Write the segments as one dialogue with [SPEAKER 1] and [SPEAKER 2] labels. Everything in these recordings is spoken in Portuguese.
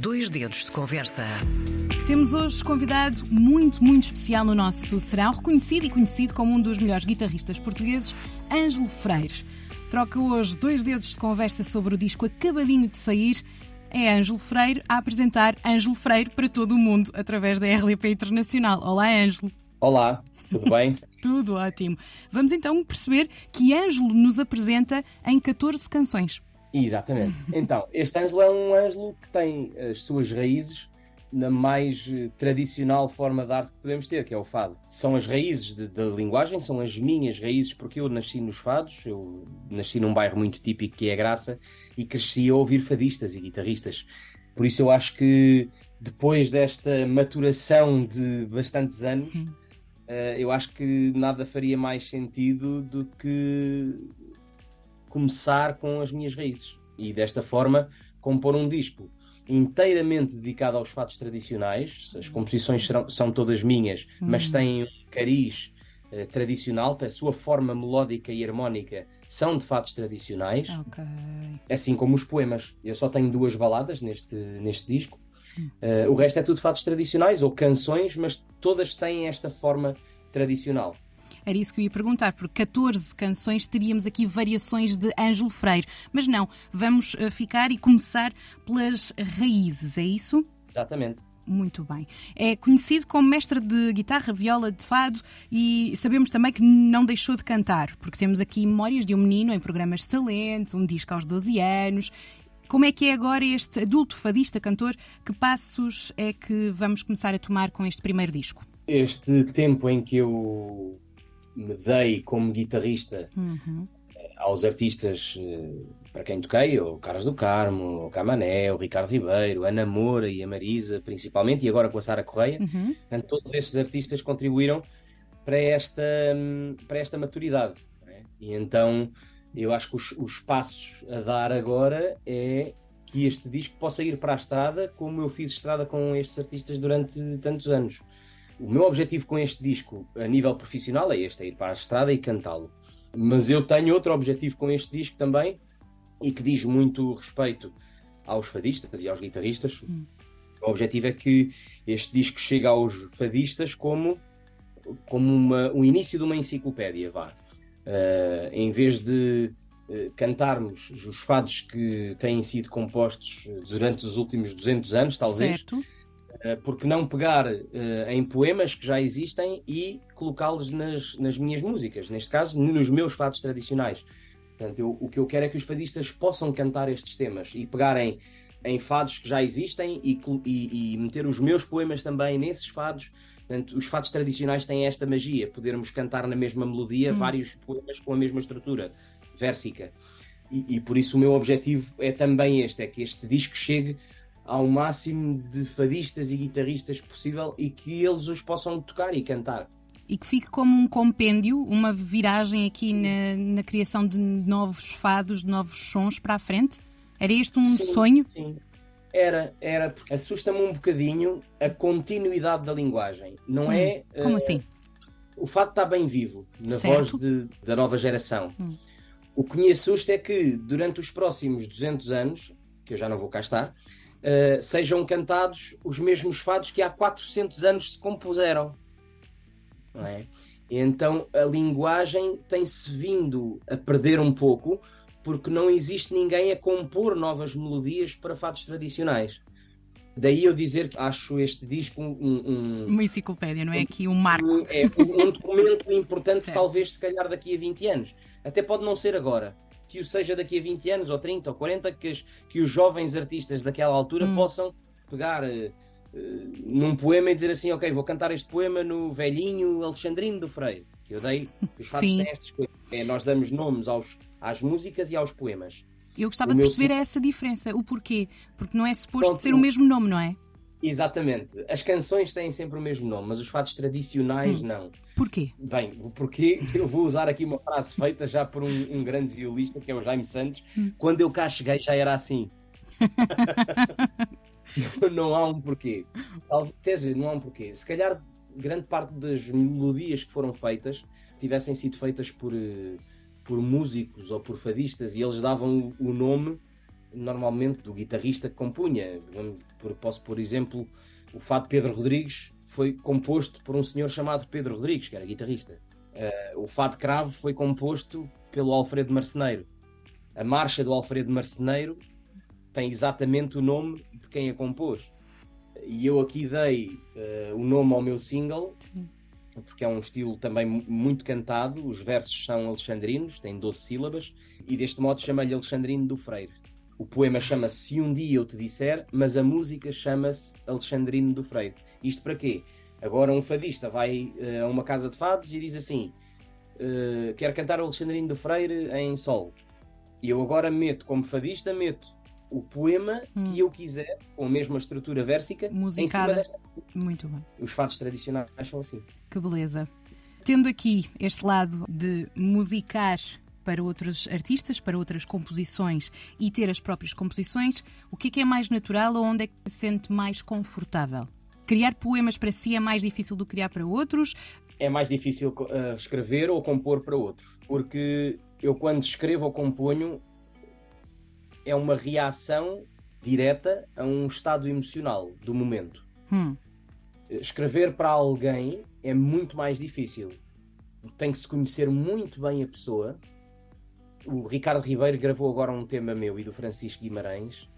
[SPEAKER 1] Dois dedos de conversa.
[SPEAKER 2] Temos hoje convidado muito, muito especial no nosso serão, reconhecido e conhecido como um dos melhores guitarristas portugueses, Ângelo Freire. Troca hoje dois dedos de conversa sobre o disco acabadinho de sair. É Ângelo Freire a apresentar Ângelo Freire para todo o mundo através da RLP Internacional. Olá, Ângelo.
[SPEAKER 3] Olá, tudo bem?
[SPEAKER 2] tudo ótimo. Vamos então perceber que Ângelo nos apresenta em 14 canções.
[SPEAKER 3] Exatamente. Então, este Ângelo é um Ângelo que tem as suas raízes na mais eh, tradicional forma de arte que podemos ter, que é o fado. São as raízes da linguagem, são as minhas raízes, porque eu nasci nos fados, eu nasci num bairro muito típico que é Graça e cresci a ouvir fadistas e guitarristas. Por isso eu acho que depois desta maturação de bastantes anos, uhum. eu acho que nada faria mais sentido do que começar com as minhas raízes e desta forma compor um disco inteiramente dedicado aos fatos tradicionais. As composições serão, são todas minhas, uhum. mas têm um cariz uh, tradicional, a sua forma melódica e harmónica são de fatos tradicionais, okay. assim como os poemas. Eu só tenho duas baladas neste, neste disco. Uh, o resto é tudo fatos tradicionais ou canções, mas todas têm esta forma tradicional.
[SPEAKER 2] Era isso que eu ia perguntar, por 14 canções teríamos aqui variações de Ângelo Freire. Mas não, vamos eh, ficar e começar pelas raízes, é isso?
[SPEAKER 3] Exatamente.
[SPEAKER 2] Muito bem. É conhecido como mestre de guitarra, viola, de fado e sabemos também que não deixou de cantar, porque temos aqui memórias de um menino em programas de talentos, um disco aos 12 anos. Como é que é agora este adulto fadista cantor? Que passos é que vamos começar a tomar com este primeiro disco?
[SPEAKER 3] Este tempo em que eu me dei como guitarrista uhum. aos artistas eh, para quem toquei, o Carlos do Carmo, o Camané, o Ricardo Ribeiro, a Namora e a Marisa, principalmente, e agora com a Sara Correia. Uhum. Portanto, todos estes artistas contribuíram para esta, para esta maturidade. É? E então eu acho que os, os passos a dar agora é que este disco possa ir para a estrada como eu fiz estrada com estes artistas durante tantos anos. O meu objetivo com este disco, a nível profissional, é este: é ir para a estrada e cantá-lo. Mas eu tenho outro objetivo com este disco também, e que diz muito respeito aos fadistas e aos guitarristas. Hum. O objetivo é que este disco chegue aos fadistas como, como uma, o início de uma enciclopédia, vá. Uh, em vez de uh, cantarmos os fados que têm sido compostos durante os últimos 200 anos, talvez.
[SPEAKER 2] Certo
[SPEAKER 3] porque não pegar uh, em poemas que já existem e colocá-los nas, nas minhas músicas, neste caso, nos meus fados tradicionais. Portanto, eu, o que eu quero é que os fadistas possam cantar estes temas e pegarem em fados que já existem e, e, e meter os meus poemas também nesses fados. Portanto, os fados tradicionais têm esta magia, podermos cantar na mesma melodia hum. vários poemas com a mesma estrutura versica. E, e por isso o meu objetivo é também este, é que este disco chegue ao máximo de fadistas e guitarristas possível e que eles os possam tocar e cantar.
[SPEAKER 2] E que fique como um compêndio, uma viragem aqui na, na criação de novos fados, de novos sons para a frente? Era este um
[SPEAKER 3] sim,
[SPEAKER 2] sonho?
[SPEAKER 3] Sim, era, era, porque assusta-me um bocadinho a continuidade da linguagem. Não hum, é.
[SPEAKER 2] Como uh, assim?
[SPEAKER 3] O fato está bem vivo na
[SPEAKER 2] certo.
[SPEAKER 3] voz de, da nova geração. Hum. O que me assusta é que durante os próximos 200 anos, que eu já não vou cá estar, uh, sejam cantados os mesmos fados que há 400 anos se compuseram. Não é? Então a linguagem tem-se vindo a perder um pouco porque não existe ninguém a compor novas melodias para fados tradicionais. Daí eu dizer que acho este disco um, um,
[SPEAKER 2] uma enciclopédia, não é? Aqui um marco.
[SPEAKER 3] Um, é um documento importante, talvez se calhar daqui a 20 anos. Até pode não ser agora, que o seja daqui a 20 anos, ou 30, ou 40, que, as, que os jovens artistas daquela altura hum. possam pegar uh, uh, num poema e dizer assim: Ok, vou cantar este poema no velhinho Alexandrino do Freire. Que eu dei, os fatos têm estas coisas. É, nós damos nomes aos, às músicas e aos poemas.
[SPEAKER 2] Eu gostava o de perceber meu... essa diferença, o porquê. Porque não é suposto Pronto, ser o mesmo nome, não é?
[SPEAKER 3] Exatamente. As canções têm sempre o mesmo nome, mas os fatos tradicionais hum. não.
[SPEAKER 2] Porquê?
[SPEAKER 3] Bem, o porquê eu vou usar aqui uma frase feita já por um, um grande violista que é o Jaime Santos. Hum. Quando eu cá cheguei já era assim. não há um porquê. Dizer, não há um porquê. Se calhar grande parte das melodias que foram feitas tivessem sido feitas por, eh, por músicos ou por fadistas e eles davam o nome normalmente do guitarrista que compunha. Posso, por exemplo, o fado Pedro Rodrigues foi composto por um senhor chamado Pedro Rodrigues, que era guitarrista. Uh, o fado Cravo foi composto pelo Alfredo Marceneiro. A marcha do Alfredo Marceneiro tem exatamente o nome de quem a compôs. E eu aqui dei uh, o nome ao meu single, Sim. porque é um estilo também muito cantado. Os versos são alexandrinos, têm 12 sílabas, e deste modo chama-lhe Alexandrino do Freire. O poema chama-se Se um Dia Eu Te Disser, mas a música chama-se Alexandrino do Freire. Isto para quê? Agora um fadista vai uh, a uma casa de fados e diz assim: uh, Quero cantar o Alexandrino do Freire em sol. E eu agora meto, como fadista, meto o poema hum. que eu quiser, com a mesma estrutura versica, Musicada. Desta...
[SPEAKER 2] Muito bem.
[SPEAKER 3] Os fados tradicionais são assim.
[SPEAKER 2] Que beleza. Tendo aqui este lado de musicar para outros artistas, para outras composições e ter as próprias composições, o que é, que é mais natural ou onde é que se sente mais confortável? Criar poemas para si é mais difícil do que criar para outros?
[SPEAKER 3] É mais difícil uh, escrever ou compor para outros, porque eu quando escrevo ou componho é uma reação direta a um estado emocional do momento. Hum. Escrever para alguém é muito mais difícil. Tem que se conhecer muito bem a pessoa o Ricardo Ribeiro gravou agora um tema meu e do Francisco Guimarães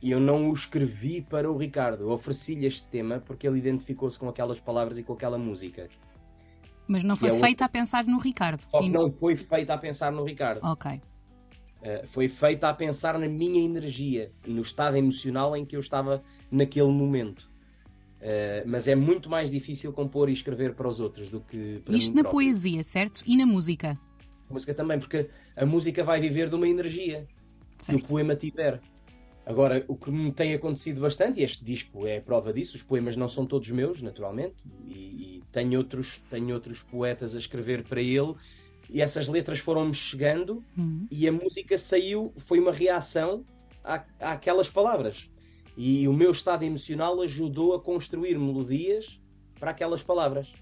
[SPEAKER 3] e eu não o escrevi para o Ricardo. Eu ofereci-lhe este tema porque ele identificou-se com aquelas palavras e com aquela música.
[SPEAKER 2] Mas não foi é feita a pensar no Ricardo.
[SPEAKER 3] Só que não foi feita a pensar no Ricardo.
[SPEAKER 2] Ok.
[SPEAKER 3] Uh, foi feita a pensar na minha energia e no estado emocional em que eu estava naquele momento. Uh, mas é muito mais difícil compor e escrever para os outros do que para
[SPEAKER 2] Isto na próprio. poesia, certo? E na música?
[SPEAKER 3] Música também, porque a música vai viver de uma energia certo. que o poema tiver. Agora, o que me tem acontecido bastante, e este disco é a prova disso, os poemas não são todos meus, naturalmente, e, e tenho, outros, tenho outros poetas a escrever para ele, e essas letras foram-me chegando, uhum. e a música saiu, foi uma reação à, àquelas palavras. E o meu estado emocional ajudou a construir melodias para aquelas palavras.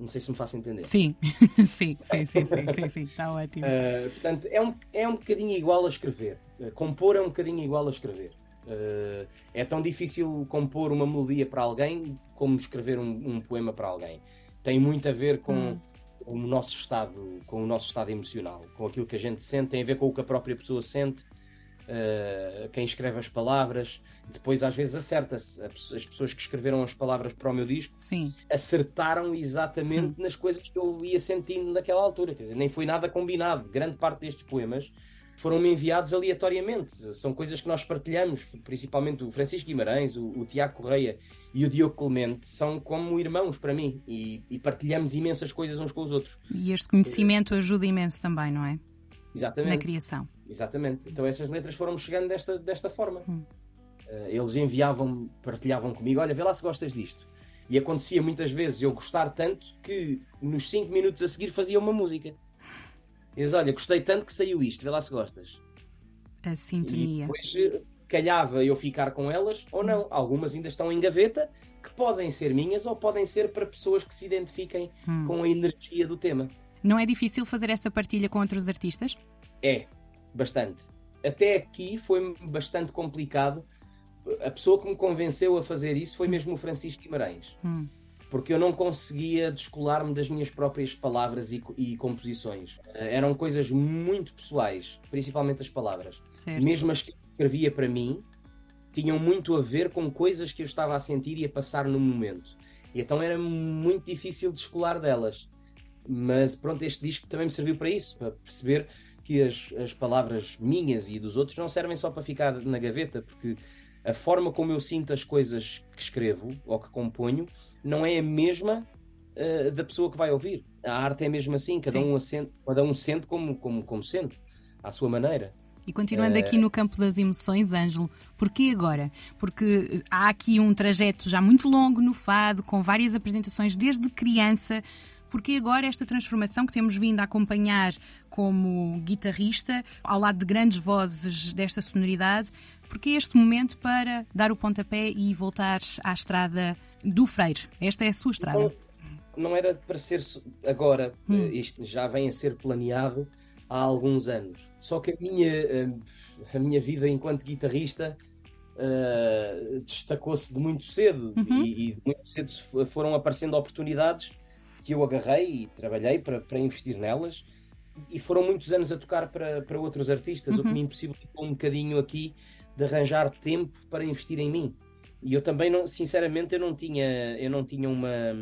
[SPEAKER 3] Não sei se me faço entender.
[SPEAKER 2] Sim, sim, sim, sim, sim, sim, sim, está ótimo.
[SPEAKER 3] Uh, portanto, é um, é um bocadinho igual a escrever. Uh, compor é um bocadinho igual a escrever. Uh, é tão difícil compor uma melodia para alguém como escrever um, um poema para alguém. Tem muito a ver com hum. o nosso estado, com o nosso estado emocional, com aquilo que a gente sente, tem a ver com o que a própria pessoa sente, quem escreve as palavras depois às vezes acerta-se. As pessoas que escreveram as palavras para o meu disco
[SPEAKER 2] Sim.
[SPEAKER 3] acertaram exatamente hum. nas coisas que eu ia sentindo naquela altura. Quer dizer, nem foi nada combinado. Grande parte destes poemas foram-me enviados aleatoriamente. São coisas que nós partilhamos, principalmente o Francisco Guimarães, o, o Tiago Correia e o Diogo Clemente, são como irmãos para mim e, e, partilhamos imensas coisas uns com os outros.
[SPEAKER 2] E este conhecimento ajuda imenso também, não é?
[SPEAKER 3] Exatamente.
[SPEAKER 2] Na criação.
[SPEAKER 3] Exatamente. Então essas letras foram-me chegando desta, desta forma. Hum. Eh, eles enviavam, partilhavam comigo: olha, vê lá se gostas disto. E acontecia muitas vezes eu gostar tanto que nos 5 minutos a seguir fazia uma música. Eles, olha, gostei tanto que saiu isto, vê lá se gostas.
[SPEAKER 2] A sintonia.
[SPEAKER 3] E depois eh, calhava eu ficar com elas ou não. Algumas ainda estão em gaveta, que podem ser minhas ou podem ser para pessoas que se identifiquem hum. com a energia do tema.
[SPEAKER 2] Não é difícil fazer essa partilha com outros artistas?
[SPEAKER 3] É, bastante. Até aqui foi bastante complicado a pessoa que me convenceu a fazer isso foi mesmo o Francisco Guimarães. Hum. Porque eu não conseguia descolar-me das minhas próprias palavras e, e, composições. Eh, eram coisas muito pessoais, principalmente as palavras.
[SPEAKER 2] Certo.
[SPEAKER 3] Mesmo as que escrevia para mim, tinham muito a ver com coisas que eu estava a sentir e a passar no momento. E então era muito difícil descolar delas. Mas pronto, este disco também me serviu para isso, para perceber que as, as palavras minhas e dos outros não servem só para ficar na gaveta, porque a forma como eu sinto as coisas que escrevo ou que componho não é a mesma uh, da pessoa que vai ouvir. A arte é mesmo assim, cada, um, assente, cada um sente como, como, como sente, à sua maneira.
[SPEAKER 2] E continuando aqui no campo das emoções, Ângelo, porquê agora? Porque há aqui um trajeto já muito longo no fado, com várias apresentações desde criança. Porquê agora esta transformação que temos vindo a acompanhar como guitarrista, ao lado de grandes vozes desta sonoridade, porque este momento para dar o pontapé e voltar à estrada do Freire? Esta é a sua estrada.
[SPEAKER 3] Não, não era para ser agora, hum. Eh, isto já vem a ser planeado há alguns anos. Só que a minha, eh, a minha vida enquanto guitarrista uh, destacou-se de muito cedo uhum. e, e, de muito cedo foram aparecendo oportunidades que eu agarrei e trabalhei para, para investir nelas e foram muitos anos a tocar para, para outros artistas, uhum. o que me impossibilitou um bocadinho aqui de arranjar tempo para investir em mim. E eu também, não, sinceramente, eu não tinha, eu não tinha uma,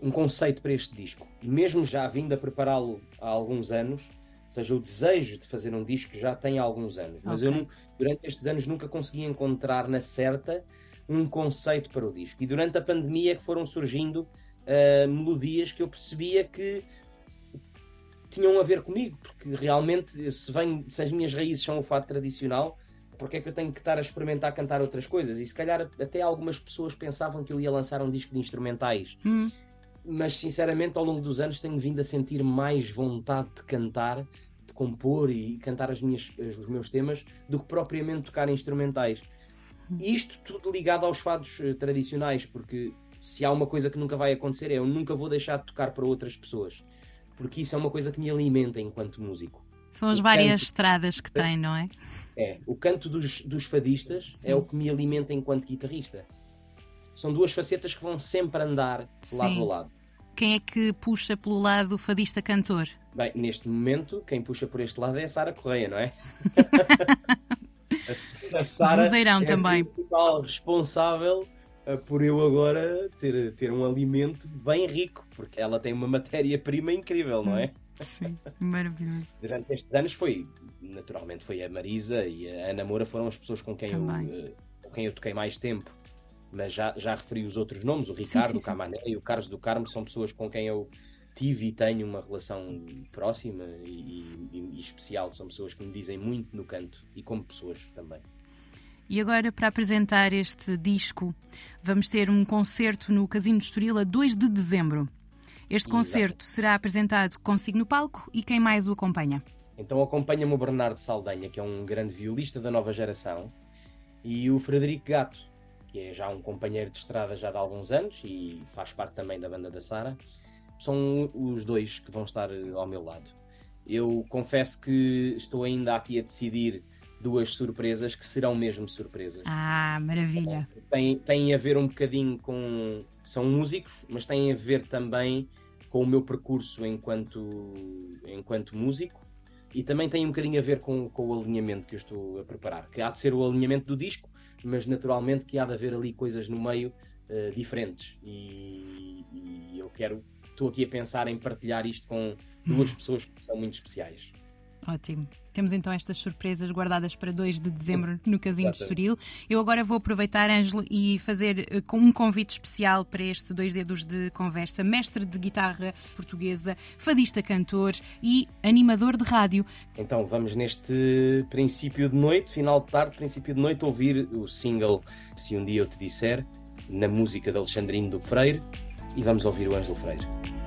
[SPEAKER 3] um conceito para este disco. Mesmo já vindo a prepará-lo há alguns anos, ou seja, o desejo de fazer um disco já tem há alguns anos, mas okay. eu durante estes anos nunca consegui encontrar na certa um conceito para o disco. E durante a pandemia que foram surgindo uh, melodias que eu percebia que tinham a ver comigo, porque realmente se, vem, se as minhas raízes são o fato tradicional, porque é que eu tenho que estar a experimentar cantar outras coisas? E se calhar até algumas pessoas pensavam que eu ia lançar um disco de instrumentais. Hum. Mas sinceramente, ao longo dos anos, tenho vindo a sentir mais vontade de cantar, de compor e cantar as minhas, os meus temas do que propriamente tocar instrumentais. Hum. Isto tudo ligado aos fados eh, tradicionais, porque se há uma coisa que nunca vai acontecer é eu nunca vou deixar de tocar para outras pessoas, porque isso é uma coisa que me alimenta enquanto músico.
[SPEAKER 2] São as o várias canto... estradas que tem, não é?
[SPEAKER 3] É, o canto dos, dos fadistas Sim. é o que me alimenta enquanto guitarrista. São duas facetas que vão sempre andar Sim. lado a lado.
[SPEAKER 2] Quem é que puxa pelo lado fadista cantor?
[SPEAKER 3] Bem, neste momento, quem puxa por este lado é a Sara Correia, não é?
[SPEAKER 2] a Sara é também.
[SPEAKER 3] a principal responsável por eu agora ter, ter um alimento bem rico, porque ela tem uma matéria-prima incrível, não é?
[SPEAKER 2] Sim, maravilhoso.
[SPEAKER 3] Durante estes anos foi, naturalmente, foi a Marisa e a Ana Moura foram as pessoas com quem, eu, eh, com quem eu toquei mais tempo. Mas já, já referi os outros nomes, o Ricardo, sim, sim, sim. o Camané e o Carlos do Carmo, são pessoas com quem eu tive e tenho uma relação próxima e, e, e especial. São pessoas que me dizem muito no canto e como pessoas também.
[SPEAKER 2] E agora, para apresentar este disco, vamos ter um concerto no Casino de Estoril a 2 de dezembro. Este concerto será apresentado consigo no palco e quem mais o acompanha?
[SPEAKER 3] Então acompanha-me o Bernardo Saldanha, que é um grande violista da nova geração, e o Frederico Gato, que é já um companheiro de estrada já de alguns anos e faz parte também da banda da Sara. São os dois que vão estar ao meu lado. Eu confesso que estou ainda aqui a decidir duas surpresas que serão mesmo surpresas.
[SPEAKER 2] Ah, maravilha!
[SPEAKER 3] Tem, tem a ver um bocadinho com. São músicos, mas tem a ver também com o meu percurso enquanto, enquanto músico e também tem um bocadinho a ver com, com o alinhamento que eu estou a preparar. Que há de ser o alinhamento do disco, mas naturalmente que há de haver ali coisas no meio uh, diferentes. E, e eu quero. Estou aqui a pensar em partilhar isto com duas pessoas que são muito especiais.
[SPEAKER 2] Ótimo. Temos então estas surpresas guardadas para 2 de dezembro no Casinho de Estoril. Eu agora vou aproveitar, Ângelo, e fazer eh, um convite especial para estes dois dedos de conversa. Mestre de guitarra portuguesa, fadista cantor e animador de rádio.
[SPEAKER 3] Então vamos neste princípio de noite, final de tarde, princípio de noite, ouvir o single Se Um Dia Eu Te Disser, na música de Alexandrino do Freire, e vamos ouvir o Ângelo Freire.